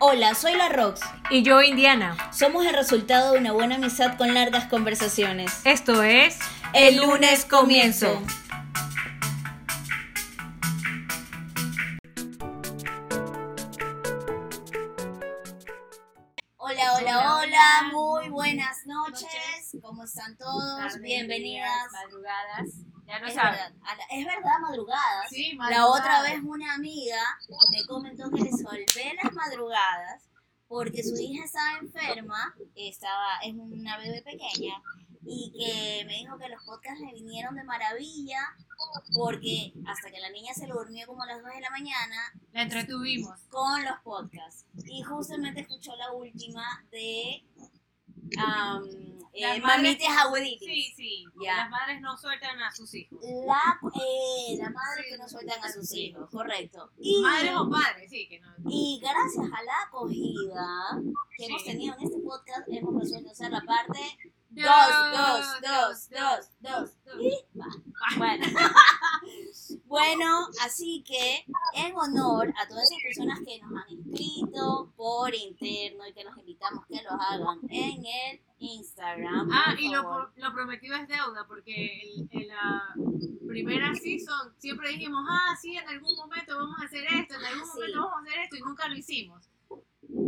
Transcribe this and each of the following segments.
Hola, soy la Rox. Y yo, Indiana. Somos el resultado de una buena amistad con largas conversaciones. Esto es El lunes comienzo. Hola, hola, hola, muy buenas noches. ¿Cómo están todos? Bienvenidas. Madrugadas. Ya lo Es saben. verdad, la- es verdad, madrugadas. Sí, La madrugadas. otra vez una amiga me comentó que le solvé las madrugadas porque su hija estaba enferma, estaba, es una bebé pequeña, y que me dijo que los podcasts le vinieron de maravilla porque hasta que la niña se durmió como a las 2 de la mañana La entretuvimos. con los podcasts. Y justamente escuchó la última de um, eh, Las madres- Abuelitis. Sí, sí. Las madres no sueltan a sus hijos. La, eh, la madre que no sueltan a sus hijos, correcto. Y, Madres o padres, sí, que no. y gracias a la acogida que hemos tenido en este podcast, hemos resuelto hacer la parte Dos, dos, dos, dos, dos, dos. y va. Bueno. bueno, así que en honor a todas esas personas que nos han escrito por interno y que los invitamos que lo hagan en el Instagram. Ah, y lo, lo prometido es deuda, porque en, en la primera season siempre dijimos, ah, sí, en algún momento vamos a hacer esto, en algún Sí. momento vamos a hacer esto, y nunca lo hicimos.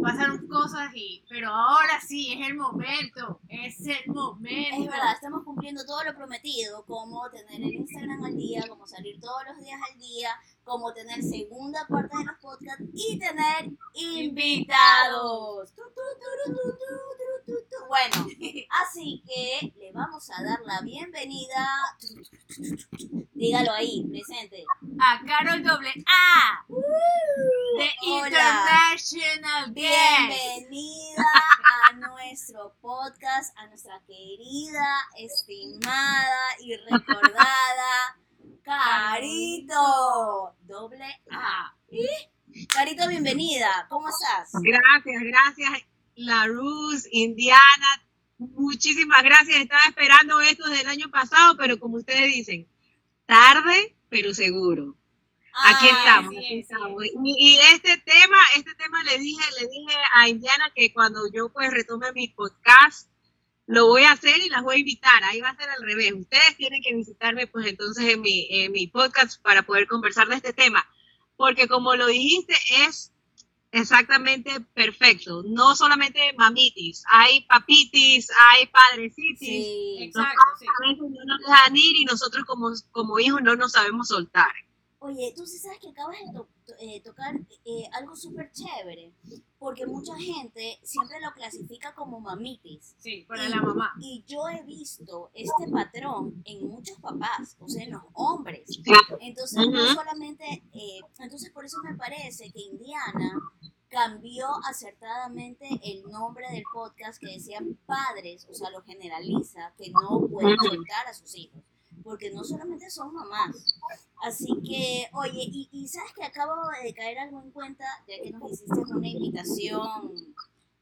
Pasaron cosas y, pero ahora sí, es el momento, es el momento. Es verdad, estamos cumpliendo todo lo prometido, como tener el Instagram al día, como salir todos los días al día, como tener segunda parte de los podcasts y tener invitados. Tu, Bueno, así que le vamos a dar la bienvenida. Dígalo ahí, presente. A Carol doble A, de Hola. International. Bienvenida a nuestro podcast, a nuestra querida, estimada y recordada Carito. Doble A. Carito, bienvenida. ¿Cómo estás? Gracias, gracias, La Ruz, Indiana. Muchísimas gracias. Estaba esperando esto desde el año pasado, pero como ustedes dicen, tarde, pero seguro. Aquí Ay, estamos, sí, aquí sí. estamos. Y, y este tema, este tema le dije, le dije a Indiana que cuando yo pues retome mi podcast, lo voy a hacer y las voy a invitar. Ahí va a ser al revés. Ustedes tienen que visitarme pues entonces en mi, en mi podcast para poder conversar de este tema. Porque como lo dijiste, es exactamente perfecto. No solamente mamitis, hay papitis, hay padrecitis. Sí. Exacto, sí. A veces no nos dejan ir y nosotros como, como hijos no nos sabemos soltar. Oye, tú sí sabes que acabas de to- eh, tocar eh, algo súper chévere, porque mucha gente siempre lo clasifica como mamitis. Sí, para la mamá. Y yo he visto este patrón en muchos papás, o sea, en los hombres. Entonces, no Ujú. solamente, eh, entonces por eso me parece que Indiana cambió acertadamente el nombre del podcast que decía padres, o sea, lo generaliza, que no pueden soltar a sus hijos, porque no solamente son mamás. Así que, oye, y, y sabes que acabo de caer algo en cuenta, ya que nos hiciste una invitación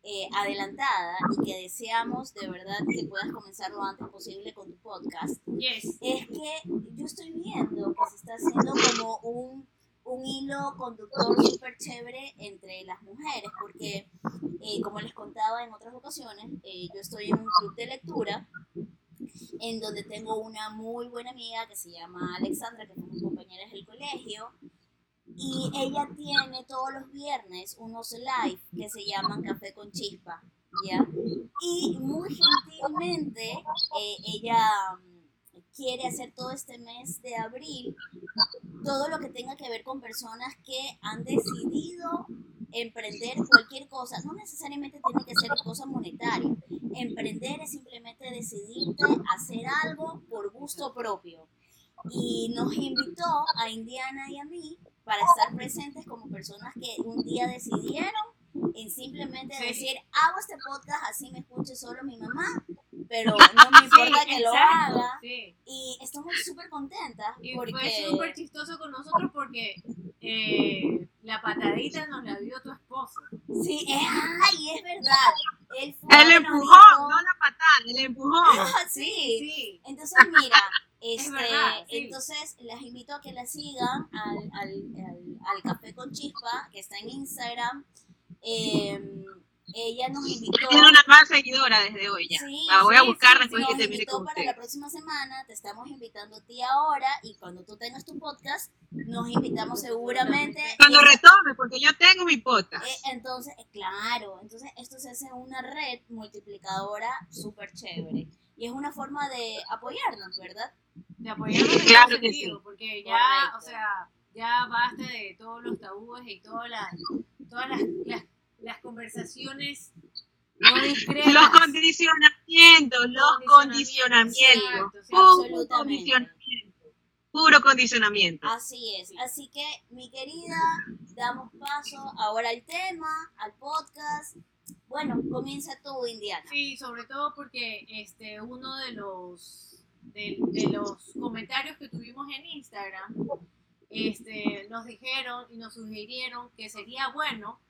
eh, adelantada y que deseamos de verdad que puedas comenzar lo antes posible con tu podcast Yes. es que yo estoy viendo que se está haciendo como un, un hilo conductor súper entre las mujeres, porque eh, como les contaba en otras ocasiones, eh, yo estoy en un club de lectura en donde tengo una muy buena amiga que se llama Alexandra, que fuimos compañeras del colegio, y ella tiene todos los viernes unos live que se llaman Café con Chispa, ¿ya? Y muy gentilmente eh, ella mm, quiere hacer todo este mes de abril todo lo que tenga que ver con personas que han decidido emprender cualquier cosa. No necesariamente tiene que ser cosa monetaria. Emprender es simplemente decidirte hacer algo por gusto propio. Y nos invitó a Indiana y a mí para estar presentes como personas que un día decidieron en simplemente Sí. decir, hago este podcast así me escuche solo mi mamá, pero no me importa que lo exacto, haga. Sí. Y estamos súper contentas Y porque... fue súper chistoso con nosotros porque eh, la patadita nos la dio tu esposo. Sí, es, ay, es verdad. Él fue El que empujón, dijo- no la patada, el empujón. sí. Sí. Entonces, mira, este, verdad, sí. entonces las invito a que la sigan al, al, al, al Café con Chispa, que está en Instagram. eh, ella nos invitó. Tiene una nueva seguidora desde hoy ya. Sí, la voy a sí, buscar sí, después que termine invitó con para usted. la próxima semana, te estamos invitando a ti ahora y cuando tú tengas tu podcast, nos invitamos seguramente. Cuando Y- retome, porque yo tengo mi podcast. eh, entonces, eh, claro, entonces esto se hace una red multiplicadora súper chévere. Y es una forma de apoyarnos, ¿verdad? de apoyarnos en Claro que sentido, sí. porque ya, Correcto. o sea, ya basta de todos los tabúes y todas las, todas las, las, las conversaciones no discretas. Los condicionamientos, los Condicionamientos, Puro condicionamiento. Puro condicionamiento. Así es. Así que, mi querida, damos paso ahora al tema, al podcast. Bueno, comienza tú, Indiana. Sí, sobre todo porque este uno de los de, de los comentarios que tuvimos en Instagram este, nos dijeron y nos sugirieron que sería bueno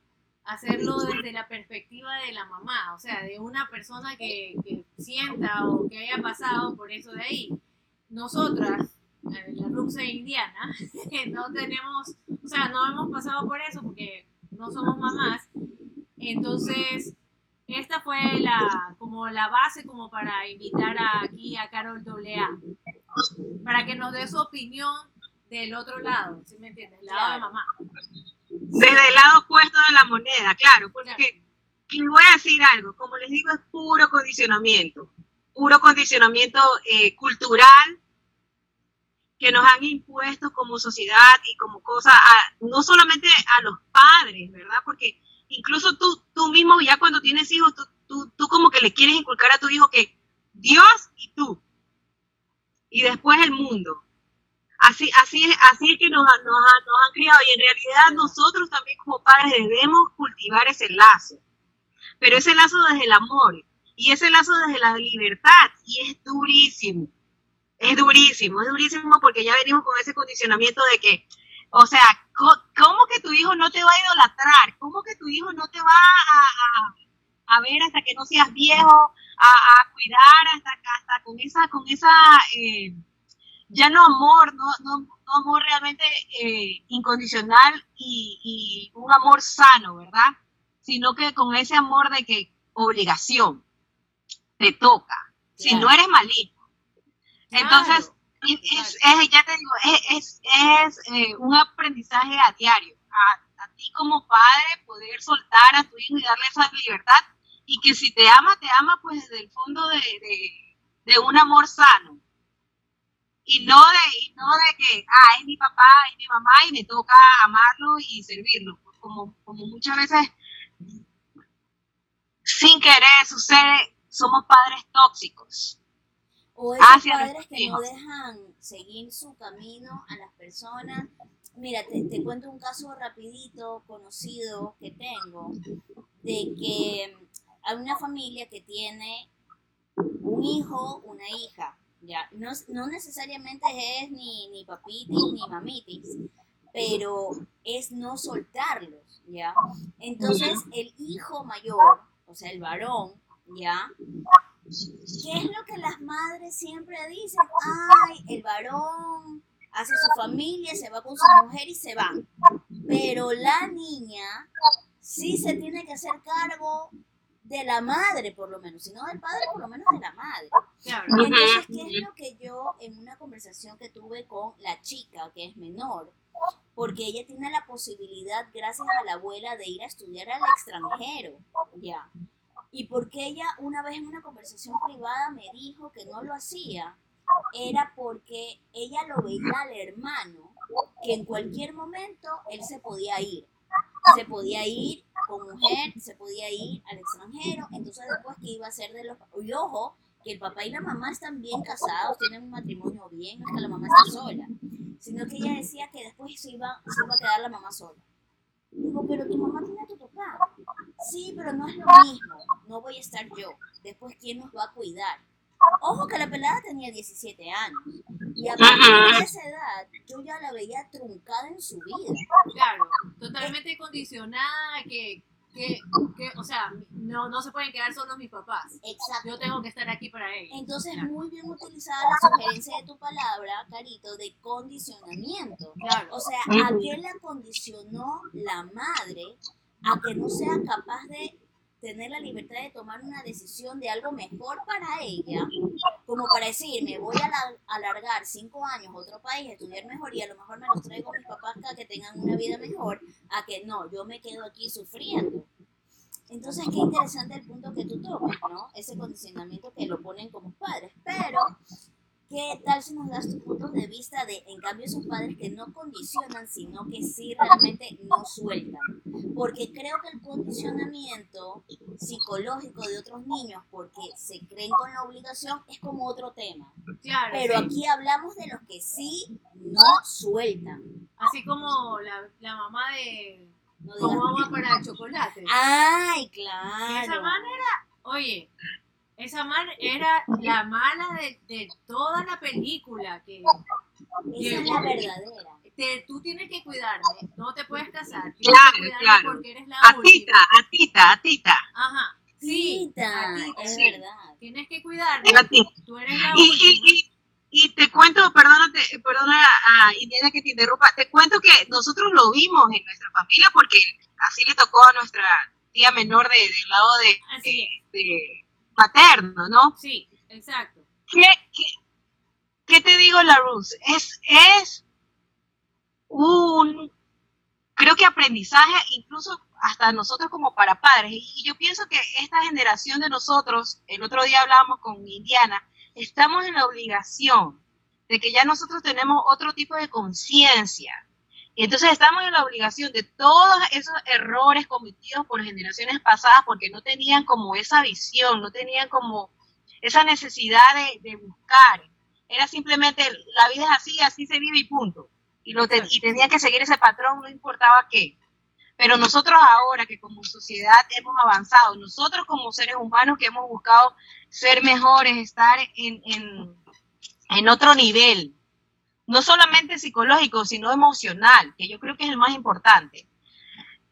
hacerlo desde la perspectiva de la mamá, o sea, de una persona que, que sienta o que haya pasado por eso de ahí. Nosotras, eh, la Ruxa Indiana, no tenemos, o sea, no hemos pasado por eso porque no somos mamás. Entonces, esta fue la como la base como para invitar a- aquí a Carol AA para que nos dé su opinión del otro lado, ¿sí me entiendes? El lado de mamá. Desde el lado opuesto de la moneda, claro. Porque y voy a decir algo, como les digo, es puro condicionamiento. Puro condicionamiento eh, cultural que nos han impuesto como sociedad y como cosa, a- no solamente a los padres, ¿verdad? Porque incluso tú, tú mismo ya cuando tienes hijos, tú, tú, tú como que le quieres inculcar a tu hijo que Dios y tú, y después el mundo. Así, así, es, así es que nos, nos, nos han criado y en realidad nosotros también como padres debemos cultivar ese lazo, pero ese lazo desde el amor y ese lazo desde la libertad y es durísimo. Es durísimo, es durísimo porque ya venimos con ese condicionamiento de que, o sea, ¿cómo que tu hijo no te va a idolatrar? ¿Cómo que tu hijo no te va a, a- a ver hasta que no seas viejo, a, a cuidar hasta, hasta con esa, con esa, eh, ya no amor, no, no, no amor realmente eh, incondicional y, y un amor sano, ¿verdad? Sino que con ese amor de que obligación, te toca, si no eres maligno. Entonces, Claro. es, es- ya te digo, es, es, es, eh, un aprendizaje a diario. A, a ti como padre poder soltar a tu hijo y darle esa libertad y que si te ama, te ama pues desde el fondo de, de, de un amor sano. Y no de, y no de que, ah, es mi papá, es mi mamá y me toca amarlo y servirlo. Como, como muchas veces sin querer sucede, somos padres tóxicos. O esos Hacia padres que no dejan seguir su camino a las personas. Mira, te, te cuento un caso rapidito, conocido que tengo, de que hay una familia que tiene un hijo, una hija, ya, no, no necesariamente es ni, ni papitis ni mamitis, pero es no soltarlos, ¿ya? Entonces, el hijo mayor, o sea, el varón, ¿ya? ¿Qué es lo que las madres siempre dicen? Ay, el varón hace su familia, se va con su mujer y se va. Pero la niña sí se tiene que hacer cargo de la madre, por lo menos, si no del padre, por lo menos de la madre. Claro. Entonces, ¿qué es lo que yo en una conversación que tuve con la chica, que es menor, porque ella tiene la posibilidad, gracias a la abuela, de ir a estudiar al extranjero, ya. Y porque ella una vez en una conversación privada me dijo que no lo hacía, era porque ella lo veía al hermano, que en cualquier momento él se podía ir. Se podía ir con mujer, se podía ir al extranjero, entonces después que iba a ser de los... Y ojo, que el papá y la mamá están bien casados, tienen un matrimonio bien, que la mamá está sola, sino que ella decía que después se iba, se iba a quedar la mamá sola. Digo, pero tu mamá tiene a tu papá. Sí, pero no es lo mismo. No voy a estar yo. Después, ¿quién nos va a cuidar? Ojo que la pelada tenía 17 años. Y a partir de esa edad, yo ya la veía truncada en su vida. Claro, totalmente condicionada, que, que, que, o sea, no, no se pueden quedar solos mis papás. Exacto. Yo tengo que estar aquí para ellos. Entonces, muy bien utilizada la sugerencia de tu palabra, Carito, de condicionamiento. Claro, O sea, ¿a qué la condicionó la madre a que no sea capaz de tener la libertad de tomar una decisión de algo mejor para ella, como para decir, me voy a alargar cinco años a otro país, estudiar mejor y a lo mejor me los traigo a mis papás acá que tengan una vida mejor, a que no, yo me quedo aquí sufriendo. Entonces, qué interesante el punto que tú tocas, ¿no? Ese condicionamiento que lo ponen como padres. Pero ¿Qué tal si nos das tu punto de vista de, en cambio, esos padres que no condicionan, sino que sí realmente no sueltan? Porque creo que el condicionamiento psicológico de otros niños, porque se creen con la obligación, es como otro tema. Claro, Pero aquí hablamos de los que sí no sueltan. Así como la, la mamá de... No como mamá para chocolate. Ay, claro. De esa manera, oye, esa man era la mala de, de toda la película. Que, Esa es la verdadera. Te, tú tienes que cuidarte, no te puedes casar. claro, claro. Porque eres la atita, atita, atita. Ajá. Sí, atita, es verdad. Tienes que cuidarte. Tú eres la y, última. Y, y, te cuento, perdónate, perdona a Indiana que te interrumpa, te cuento que nosotros lo vimos en nuestra familia porque así le tocó a nuestra tía menor de, del lado de, de paterno, ¿no? Sí, exacto. ¿Qué, qué, te digo, la Es, es un, creo que aprendizaje, incluso hasta nosotros como para padres. Y yo pienso que esta generación de nosotros, el otro día hablábamos con Indiana, estamos en la obligación de que ya nosotros tenemos otro tipo de conciencia entonces estamos en la obligación de todos esos errores cometidos por generaciones pasadas porque no tenían como esa visión, no tenían como esa necesidad de, buscar. Era simplemente, la vida es así, así se vive y punto. Y, lo y tenía que seguir ese patrón, no importaba qué. Pero nosotros ahora que como sociedad hemos avanzado, nosotros como seres humanos que hemos buscado ser mejores, estar en, en, en otro nivel, no solamente psicológico, sino emocional, que yo creo que es el más importante.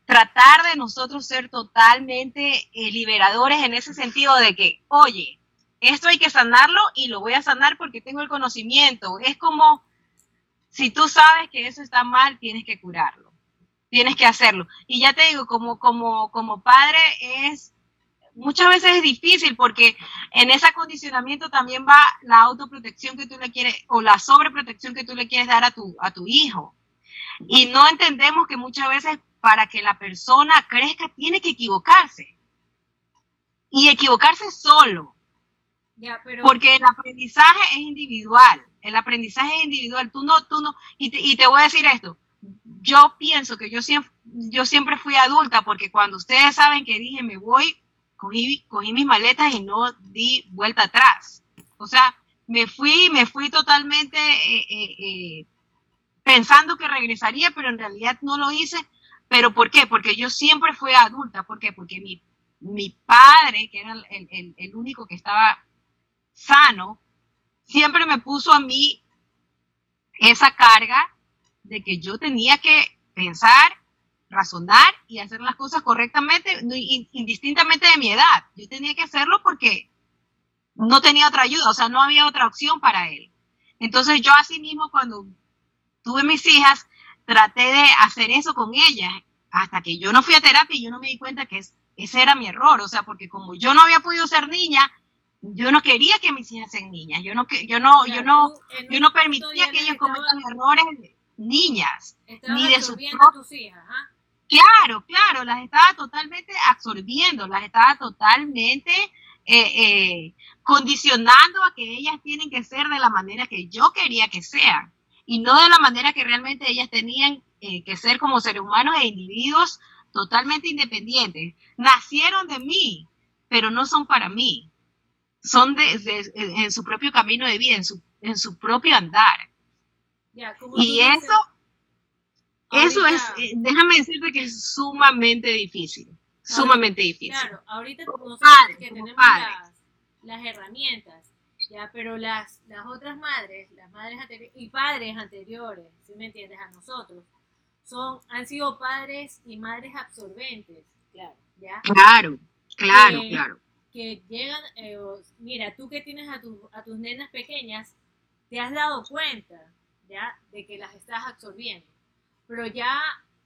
Tratar de nosotros ser totalmente eh, liberadores en ese sentido de que, oye, esto hay que sanarlo y lo voy a sanar porque tengo el conocimiento. Es como, si tú sabes que eso está mal, tienes que curarlo, tienes que hacerlo. Y ya te digo, como, como, como padre es muchas veces es difícil porque en ese acondicionamiento también va la autoprotección que tú le quieres o la sobreprotección que tú le quieres dar a tu, a tu hijo. Y no entendemos que muchas veces para que la persona crezca tiene que equivocarse. Y equivocarse solo. Porque el aprendizaje es individual. El aprendizaje individual. Tú no, tú no. Y te, y te voy a decir esto. Yo pienso que yo siempre, yo siempre fui adulta porque cuando ustedes saben que dije me voy cogí, cogí mis maletas y no di vuelta atrás. O sea, me fui, me fui totalmente eh, eh, eh, pensando que regresaría, pero en realidad no lo hice. ¿Pero por qué? Porque yo siempre fui adulta. ¿Por qué? Porque mi, mi padre, que era el, el único que estaba sano, siempre me puso a mí esa carga de que yo tenía que pensar razonar y hacer las cosas correctamente, indistintamente de mi edad. Yo tenía que hacerlo porque no tenía otra ayuda, o sea, no había otra opción para él. Entonces yo así mismo cuando tuve mis hijas, traté de hacer eso con ellas, hasta que yo no fui a terapia y yo no me di cuenta que ese era mi error, o sea, porque como yo no había podido ser niña, yo no quería que mis hijas sean niñas, yo no, yo no, yo no, yo no permitía que ellas cometan errores niñas, ni de sus, tus hijas, ¿ah? Claro, claro, las estaba totalmente absorbiendo, las estaba totalmente eh, eh, condicionando a que ellas tienen que ser de la manera que yo quería que sean y no de la manera que realmente ellas tenían eh, que ser como seres humanos e individuos totalmente independientes. Nacieron de mí, pero no son para mí. Son de, en su propio camino de vida, en su, en su propio andar. y eso eso es, eh, déjame decirte que es sumamente difícil, sumamente difícil. Claro, ahorita nosotros que tenemos las, herramientas, ya, pero las, las otras madres, las madres anteriores y padres anteriores, si me entiendes, a nosotros, son, han sido padres y madres absorbentes, claro, ¿ya? Claro, claro, claro. Que llegan, eh, mira, tú que tienes a, tu, a tus nenas pequeñas, te has dado cuenta, ¿ya? De que las estás absorbiendo pero ya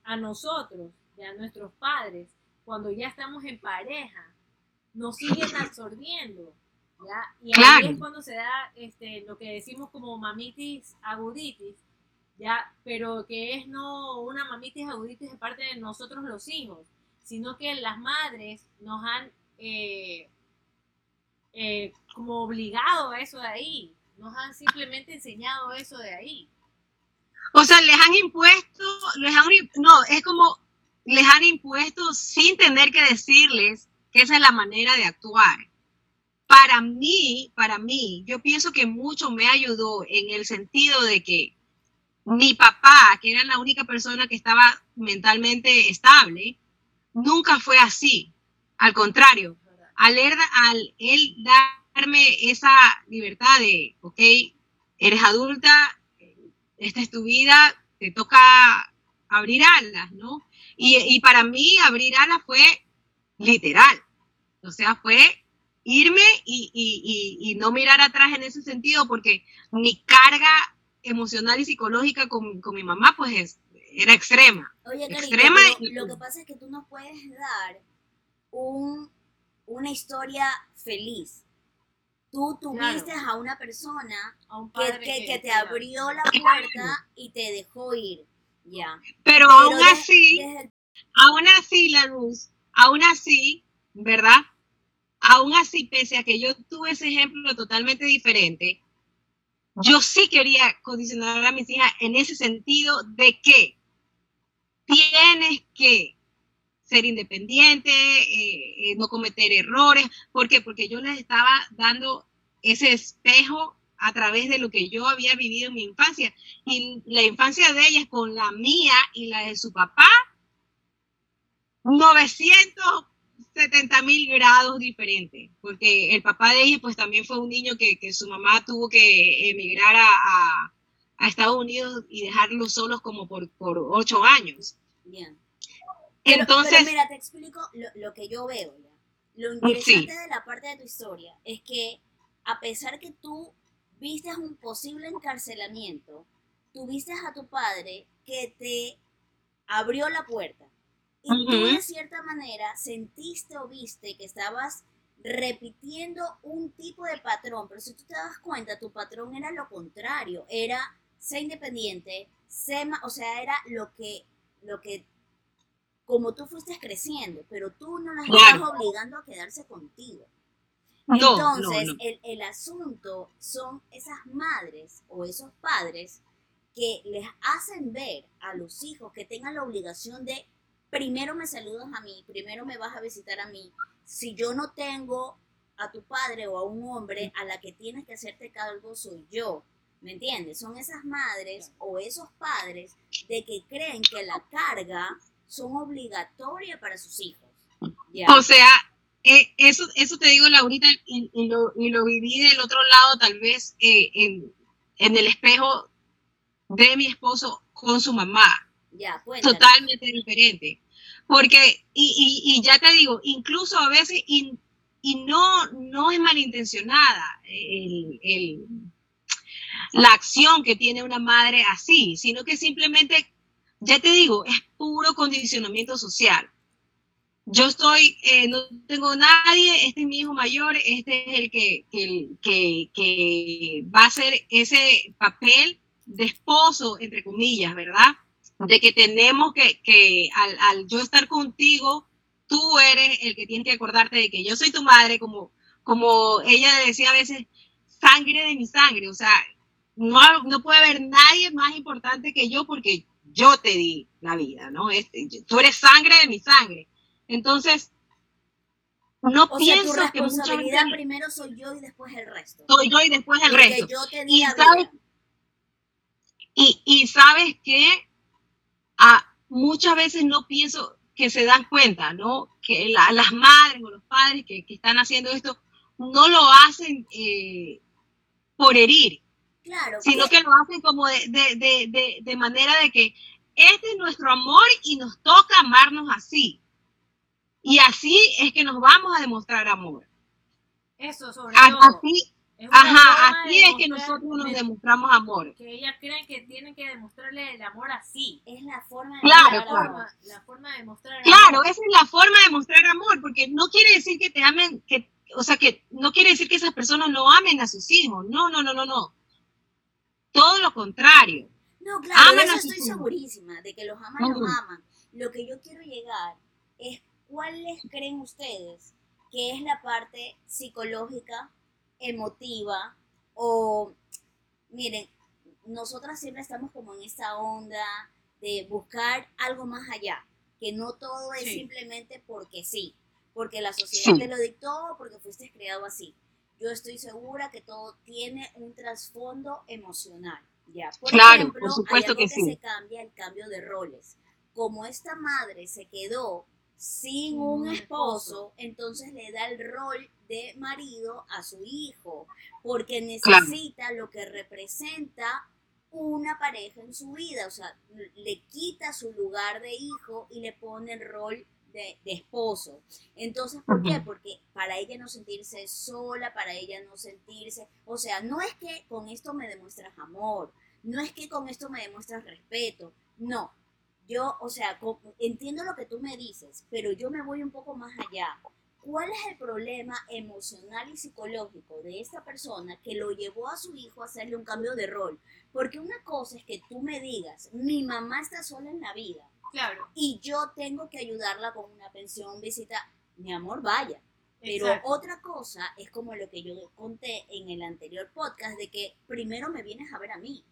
a nosotros, a nuestros padres, cuando ya estamos en pareja, nos siguen absorbiendo. ¿ya? Y ahí es cuando se da este, lo que decimos como mamitis aguditis, ¿ya? pero que es no una mamitis aguditis de parte de nosotros los hijos, sino que las madres nos han eh, eh, como obligado a eso de ahí, nos han simplemente enseñado eso de ahí. O sea, les han impuesto, les han, no, es como les han impuesto sin tener que decirles que esa es la manera de actuar. Para mí, para mí, yo pienso que mucho me ayudó en el sentido de que mi papá, que era la única persona que estaba mentalmente estable, nunca fue así. Al contrario, al él, al él darme esa libertad de, ok, eres adulta, esta es tu vida, te toca abrir alas, ¿no? Y, para mí abrir alas fue literal, o sea, fue irme y, no mirar atrás en ese sentido, porque mi carga emocional y psicológica con, mi mamá, pues era extrema. Oye, extrema lo que pasa es que tú no puedes dar una historia feliz. Tú tuviste a una persona que, que, te abrió la puerta y te dejó ir. Ya. Pero, aún así, aún así, la luz, aún así, ¿verdad? Aún así, pese a que yo tuve ese ejemplo totalmente diferente, yo sí quería condicionar a mis hijas en ese sentido de que tienes que ser independiente, eh, eh, no cometer errores. ¿Por qué? Porque yo les estaba dando ese espejo a través de lo que yo había vivido en mi infancia. Y la infancia de ellas con la mía y la de su papá, 970 mil grados diferentes, porque el papá de ella pues también fue un niño que, su mamá tuvo que emigrar a, Estados Unidos y dejarlos solos como por, ocho años. Bien. Entonces, mira, te explico lo, que yo veo. Lo interesante de la parte de tu historia es que a pesar que tú viste un posible encarcelamiento, tuviste a tu padre que te abrió la puerta. Y tú de cierta manera sentiste o viste que estabas repitiendo un tipo de patrón, pero si tú te das cuenta, tu patrón era lo contrario, era ser independiente, ser, o sea, era lo que, lo que, como tú fuiste creciendo, pero tú no las estás obligando a quedarse contigo. Entonces, El, asunto son esas madres o esos padres que les hacen ver a los hijos que tengan la obligación de primero me saludas a mí, primero me vas a visitar a mí. Si yo no tengo a tu padre o a un hombre, a la que tienes que hacerte cargo soy yo. ¿Me entiendes? Son esas madres o esos padres de que creen que la carga son obligatoria para sus hijos. O sea, eh, eso, eso te digo, Laurita, y, y, lo, y, lo, viví del otro lado, tal vez eh, en, en, el espejo de mi esposo con su mamá. Ya, Totalmente diferente. Porque, y, y, ya te digo, incluso a veces, y, no, no es malintencionada el, el, la acción que tiene una madre así, sino que simplemente, ya te digo, es puro condicionamiento social yo estoy, eh, no tengo nadie, este es mi hijo mayor, este es el que, que, que, va a hacer ese papel de esposo, entre comillas, ¿verdad? De que tenemos que, que al, al, yo estar contigo, tú eres el que tiene que acordarte de que yo soy tu madre, como, como ella decía a veces, sangre de mi sangre, o sea, no, no puede haber nadie más importante que yo porque yo te di la vida, ¿no? Este, tú eres sangre de mi sangre. Entonces, no pienso que mucha primero soy yo y después el resto. Soy yo y después el resto. y, sabes, y, sabes que ah, muchas veces no pienso que se dan cuenta, ¿no? Que las madres o los padres que, están haciendo esto no lo hacen eh, por herir, claro, sino que lo hacen como de, de, de manera de que este es nuestro amor y nos toca amarnos así. Y así es que nos vamos a demostrar amor. Eso, sobre todo. Es una Ajá, así de es que nosotros nos de- demostramos amor. Que ellas creen que tienen que demostrarle el amor así. Es la forma de Claro, claro. amor. la forma de demostrar Claro, amor. esa es la forma de mostrar amor, porque no quiere decir que te amen, que, o sea, que no quiere decir que esas personas no amen a sus hijos. No, no, no, no, no. Todo lo contrario. No, claro, Aman eso estoy segurísima, de que los aman, Ujú. los aman. Lo que yo quiero llegar es cuáles creen ustedes que es la parte psicológica, emotiva, o miren, nosotras siempre estamos como en esta onda de buscar algo más allá, que no todo es Sí. simplemente porque sí, porque la sociedad Sí. te lo dictó, porque fuiste criado así. Yo estoy segura que todo tiene un trasfondo emocional. Ya, por Claro, ejemplo, por supuesto hay algo que que sí. se cambia el cambio de roles. Como esta madre se quedó sin un un esposo, entonces le da el rol de marido a su hijo, porque Claro. necesita lo que representa una pareja en su vida, o sea, le quita su lugar de hijo y le pone el rol de, de esposo. Entonces, ¿por qué? Porque para ella no sentirse sola, para ella no sentirse, o sea, no es que con esto me demuestras amor, no es que con esto me demuestras respeto, no. Yo, o sea, entiendo lo que tú me dices, pero yo me voy un poco más allá. ¿Cuál es el problema emocional y psicológico de esta persona que lo llevó a su hijo a hacerle un cambio de rol? Porque una cosa es que tú me digas, mi mamá está sola en la vida Claro. y yo tengo que ayudarla con una pensión, visita, mi amor, vaya. Pero exacto. otra cosa es como lo que yo conté en el anterior podcast, de que primero me vienes a ver a mí,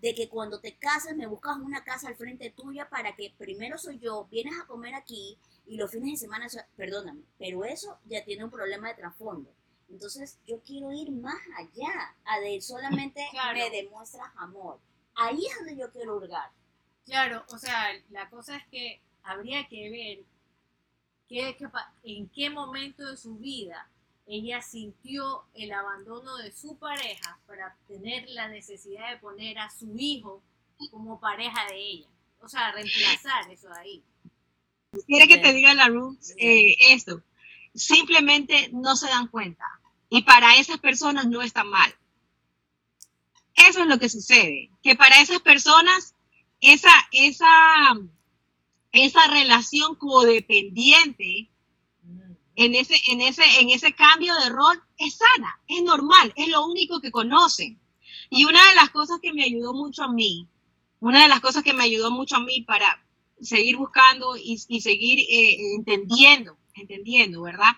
de que cuando te casas me buscas una casa al frente tuya para que primero soy yo, vienes a comer aquí y los fines de semana, perdóname, pero eso ya tiene un problema de trasfondo. Entonces yo quiero ir más allá, a de solamente Claro. me demuestras amor. Ahí es donde yo quiero hurgar. Claro, o sea, la cosa es que habría que ver qué, en qué momento de su vida ella sintió el abandono de su pareja para tener la necesidad de poner a su hijo como pareja de ella. O sea, reemplazar eso de ahí. Quiere que te diga la Ruth eh, esto. Simplemente no se dan cuenta. Y para esas personas no está mal. Eso es lo que sucede. Que para esas personas, esa, esa, esa relación codependiente en ese, en ese, en ese cambio de rol es sana, es normal, es lo único que conocen. Y una de las cosas que me ayudó mucho a mí, una de las cosas que me ayudó mucho a mí para seguir buscando y, y seguir eh, entendiendo, entendiendo, ¿verdad?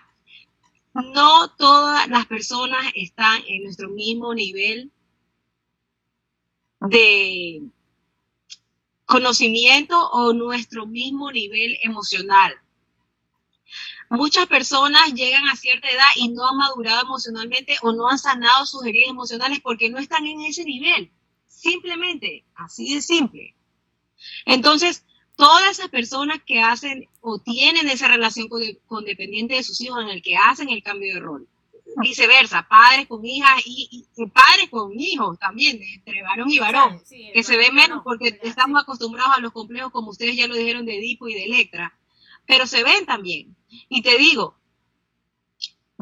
No todas las personas están en nuestro mismo nivel de conocimiento o nuestro mismo nivel emocional. Muchas personas llegan a cierta edad y no han madurado emocionalmente o no han sanado sus heridas emocionales porque no están en ese nivel. Simplemente, así de simple. Entonces, todas esas personas que hacen o tienen esa relación con, con dependiente de sus hijos en el que hacen el cambio de rol, viceversa, padres con hijas y, y- padres con hijos también, entre varón y varón Sí, que se ve menos no, porque ¿verdad? estamos acostumbrados a los complejos, como ustedes ya lo dijeron, de Edipo y de Electra, pero se ven también. Y te digo,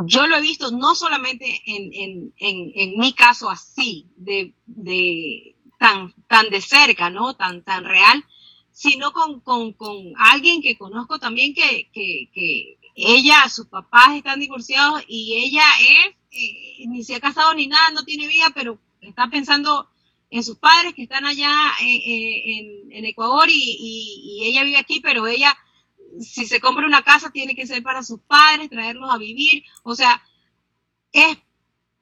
yo lo he visto no solamente en, en, en, en mi caso así, de, de tan, tan de cerca, ¿no? Tan, tan real, sino con, con, con alguien que conozco también que, que, que ella, sus papás están divorciados y ella es, eh, ni se ha casado ni nada, no tiene vida, pero está pensando en sus padres que están allá eh, eh, en, en Ecuador y, y- y ella vive aquí, pero ella, si se compra una casa, tiene que ser para sus padres, traerlos a vivir. O sea, es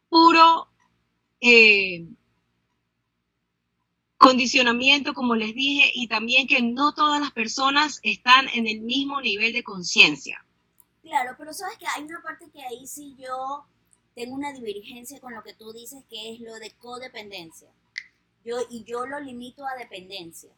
puro eh, condicionamiento, como les dije, y también que no todas las personas están en el mismo nivel de conciencia. Claro, pero sabes que hay una parte que ahí sí yo tengo una divergencia con lo que tú dices, que es lo de codependencia. Yo, y yo lo limito a dependencia,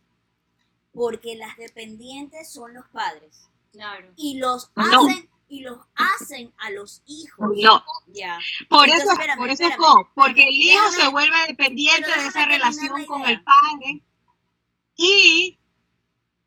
porque las dependientes son los padres Claro. y los No. hacen y los hacen a los hijos. No, Ya. por Entonces, eso, espérame, por eso espérame, co, porque el espérame, hijo déjame- se vuelve dependiente de esa relación la con el padre y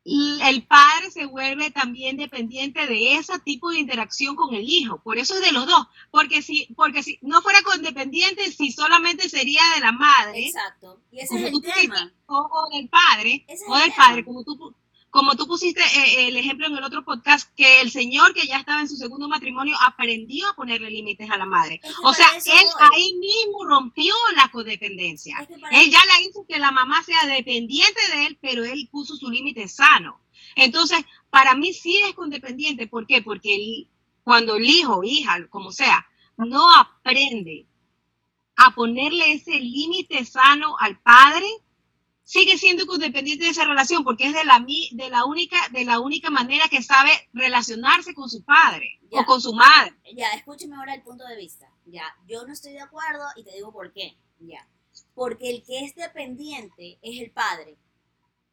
el padre se vuelve también dependiente de ese tipo de interacción con el hijo. Por eso es de los dos. Porque si, porque si no fuera condependiente, si solamente sería de la madre. Exacto. Y ese es el tema. O, del padre. o del padre, como tú, como tú pusiste eh, el ejemplo en el otro podcast, que el señor que ya estaba en su segundo matrimonio aprendió a ponerle límites a la madre. o sea, él ahí mismo rompió la codependencia. él ya la hizo que la mamá sea dependiente de él, pero él puso su límite sano. Entonces, para mí sí es condependiente. ¿Por qué? Porque cuando el hijo, hija, como sea, no aprende a ponerle ese límite sano al padre, sigue siendo codependiente de esa relación porque es de la, de la, única, de la única manera que sabe relacionarse con su padre o con su madre. Ya, escúcheme ahora el punto de vista. Ya, yo no estoy de acuerdo y te digo por qué. Ya, porque el que es dependiente es el padre,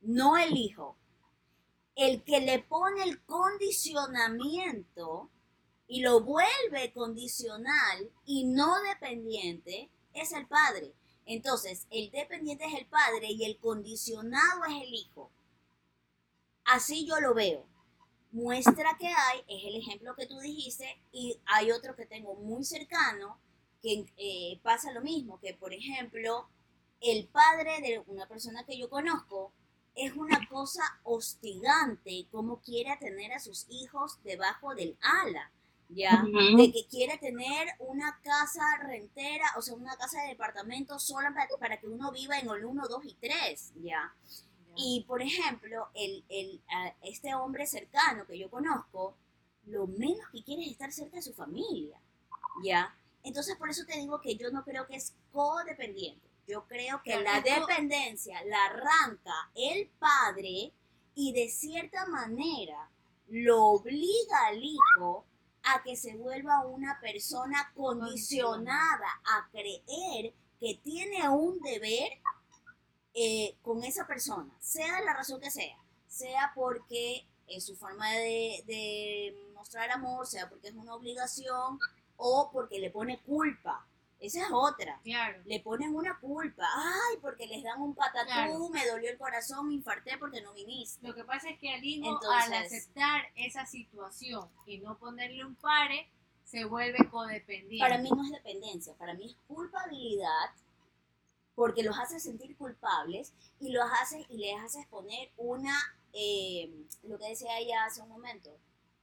no el hijo. El que le pone el condicionamiento y lo vuelve condicional y no dependiente es el padre. Entonces, el dependiente es el padre y el condicionado es el hijo. Así yo lo veo. Muestra que hay, es el ejemplo que tú dijiste, y hay otro que tengo muy cercano, que eh, pasa lo mismo, que por ejemplo, el padre de una persona que yo conozco es una cosa hostigante, como quiere tener a sus hijos debajo del ala. ¿Ya? De que quiere tener una casa rentera, o sea, una casa de departamento sola para, que uno viva en el 1, 2 y 3, ¿ya? Y, por ejemplo, el, el, este hombre cercano que yo conozco, lo menos que quiere es estar cerca de su familia, ¿ya? Entonces, por eso te digo que yo no creo que es codependiente. Yo creo que la dependencia la arranca el padre y de cierta manera lo obliga al hijo a que se vuelva una persona condicionada a creer que tiene un deber eh, con esa persona, sea la razón que sea, sea porque es su forma de, de mostrar amor, sea porque es una obligación o porque le pone culpa. Esa es otra. Claro. Le ponen una culpa. Ay, porque les dan un patatú, me dolió el corazón, me infarté porque no viniste. Lo que pasa es que al hijo, al aceptar esa situación y no ponerle un pare, se vuelve codependiente. Para mí no es dependencia, para mí es culpabilidad porque los hace sentir culpables y los hace y les hace poner una, eh, lo que decía ella hace un momento,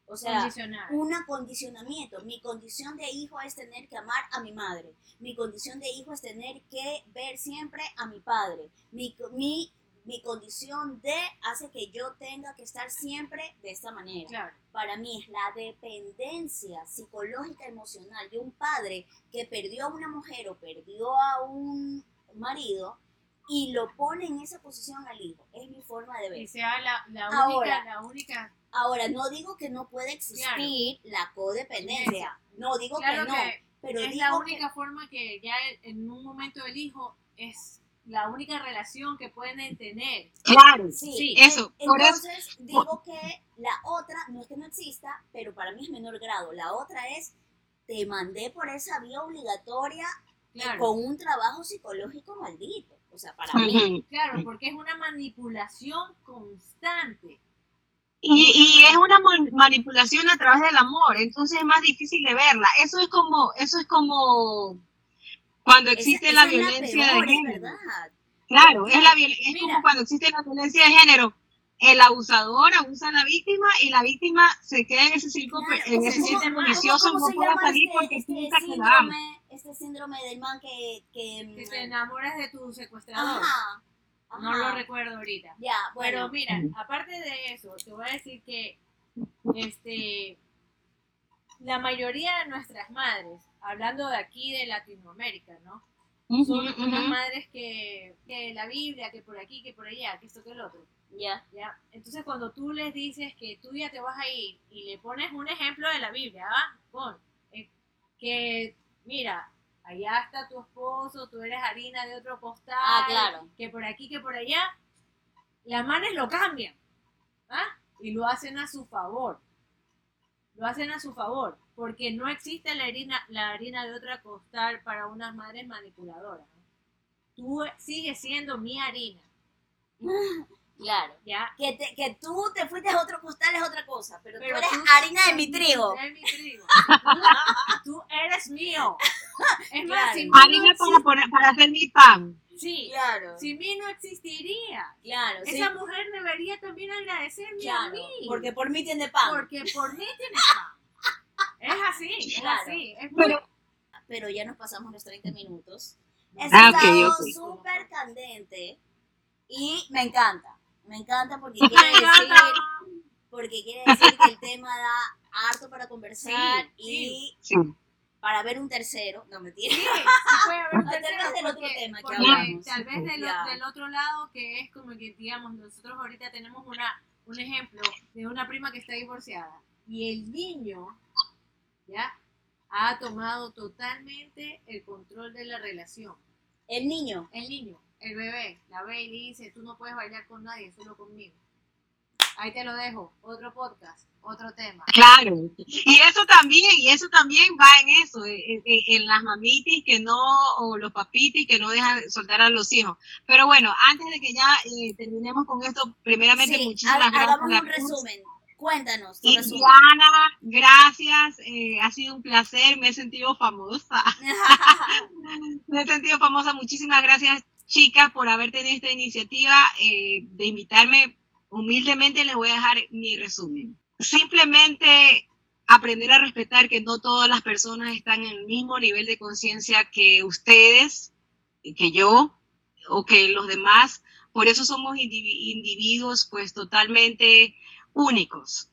o sea, un acondicionamiento. Mi condición de hijo es tener que amar a mi madre. Mi condición de hijo es tener que ver siempre a mi padre. Mi, mi, mi condición de hace que yo tenga que estar siempre de esta manera. Para mí es la dependencia psicológica emocional de un padre que perdió a una mujer o perdió a un marido y lo pone en esa posición al hijo. Es mi forma de ver. Y sea la, la única, la única Ahora, no digo que no puede existir la codependencia. No digo que no. pero es la única forma que ya en un momento el hijo es la única relación que pueden tener. Claro, sí, eso. Entonces, digo que la otra, no es que no exista, pero para mí es menor grado. La otra es, te mandé por esa vía obligatoria con un trabajo psicológico maldito. O sea, para mí. Claro, porque es una manipulación constante. Y, es una manipulación a través del amor, entonces es más difícil de verla. Eso es como, eso es como cuando existe la violencia de género. Claro, es, la, es como cuando existe la violencia de género. El abusador abusa a la víctima y la víctima se queda en ese círculo, en ese círculo vicioso, no puede salir este, porque este síndrome, Este síndrome del man que, que, que te enamoras de tu secuestrador. Ajá. No lo recuerdo ahorita. Ya, bueno. Pero mira, aparte de eso, te voy a decir que este la mayoría de nuestras madres, hablando de aquí de Latinoamérica, ¿no? Son unas madres que, que la Biblia, que por aquí, que por allá, que esto, que el otro. Ya. Ya. Entonces cuando tú les dices que tú ya te vas a ir y le pones un ejemplo de la Biblia, ¿va? Pon, eh, que mira, allá está tu esposo, tú eres harina de otro costal, ah, claro. que por aquí, que por allá, las madres lo cambian, ¿ah? Y lo hacen a su favor. Lo hacen a su favor, porque no existe la harina, la harina de otra costal para unas madres manipuladoras. Tú sigues siendo mi harina. Claro. ¿ya? Que, te- que tú te fuiste a otro costal es otra cosa, pero, Pero tú eres tú- harina de mi trigo. De mi trigo. Tú, eres mío. Es más, Claro. sin mí no Harina para, poner- para hacer mi pan. Sí, Claro. sin mí no existiría. Claro, sí. Esa mujer debería también agradecerme Claro, a mí. porque por mí tiene pan. Porque por mí tiene pan. Es así, es Claro. así. Es muy... Pero, Pero ya nos pasamos los 30 minutos. Ah, Este ok, estado ok. súper candente y me encanta. Me encanta porque quiere decir, porque quiere decir que el tema da harto para conversar Sí, y sí. para ver un tercero. No, mentira. Sí, sí puede haber un Tal vez tercero, del otro tema que hablamos. Tal vez del, del otro lado, que es como que, digamos, nosotros ahorita tenemos una, un ejemplo de una prima que está divorciada y el niño, ¿ya? Ha tomado totalmente el control de la relación. El niño. El niño, el bebé, la ve y le dice, tú no puedes bailar con nadie, solo conmigo. Ahí te lo dejo, otro podcast, otro tema. Claro, y eso también, y eso también va en eso, en, en- en las mamitis que no, o los papitis que no dejan soltar a los hijos. Pero bueno, antes de que ya eh, terminemos con esto, primeramente Sí, muchísimas ha- gracias. hagamos un resumen. Cuéntanos tu Y resumen. Diana, gracias, eh, ha sido un placer, me he sentido famosa, me he sentido famosa, muchísimas gracias chicas por haber tenido esta iniciativa eh, de invitarme, humildemente les voy a dejar mi resumen. Simplemente aprender a respetar que no todas las personas están en el mismo nivel de conciencia que ustedes, que yo o que los demás, por eso somos indivi- individuos pues totalmente únicos.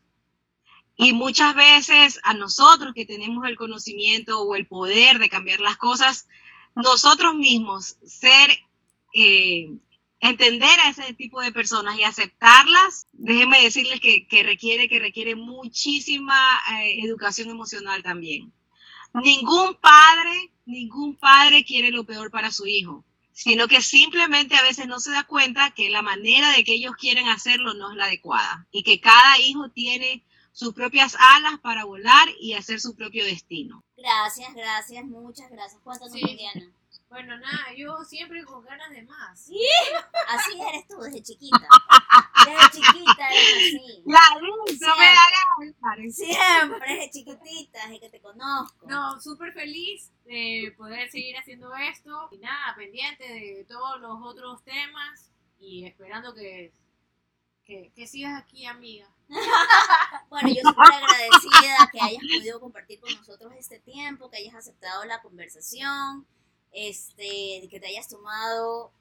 Y muchas veces a nosotros que tenemos el conocimiento o el poder de cambiar las cosas, nosotros mismos ser, eh, entender a ese tipo de personas y aceptarlas, déjenme decirles que, que requiere, que requiere muchísima eh, educación emocional también. Ningún padre, ningún padre quiere lo peor para su hijo, sino que simplemente a veces no se da cuenta que la manera de que ellos quieren hacerlo no es la adecuada y que cada hijo tiene sus propias alas para volar y hacer su propio destino. Gracias, gracias, muchas gracias. Cuéntanos, Sí. Diana. Bueno, nada, yo siempre con ganas de más. Así eres tú desde chiquita. Desde chiquita eres así. La luz, no me Siempre desde chiquitita, desde que te conozco. No, súper feliz de poder seguir haciendo esto. Y nada, pendiente de todos los otros temas y esperando que, que, que sigas aquí, amiga. Bueno, yo súper agradecida que hayas podido compartir con nosotros este tiempo, que hayas aceptado la conversación, este, que te hayas tomado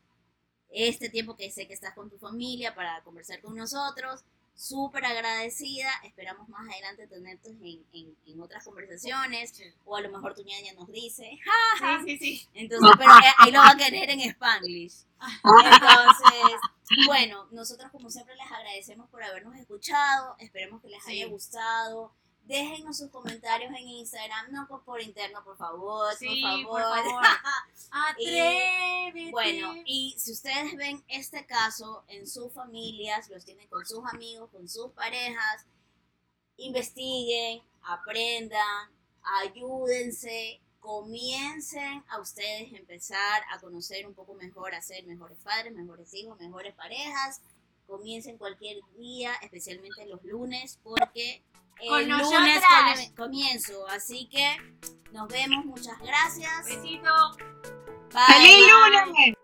este tiempo que sé que estás con tu familia para conversar con nosotros. Súper agradecida. Esperamos más adelante tenerte en, en, en otras conversaciones. O a lo mejor tu ñaña nos dice. Sí, sí, sí. Entonces, pero ahí lo va a querer en Spanglish. Entonces, bueno, nosotros como siempre les agradecemos por habernos escuchado. Esperemos que les haya Sí. gustado. Déjennos sus comentarios en Instagram, no por, por interno, por favor, Sí, por por favor. favor. Atrévete. Bueno, y si ustedes ven este caso en sus familias, los tienen con sus amigos, con sus parejas, investiguen, aprendan, ayúdense, comiencen a ustedes empezar a conocer un poco mejor, a ser mejores padres, mejores hijos, mejores parejas. Comiencen cualquier día, especialmente los lunes, porque Con lunes nosotras. come- comienzo. Así que nos vemos, muchas gracias. Besito. Bye. ¡Feliz lunes!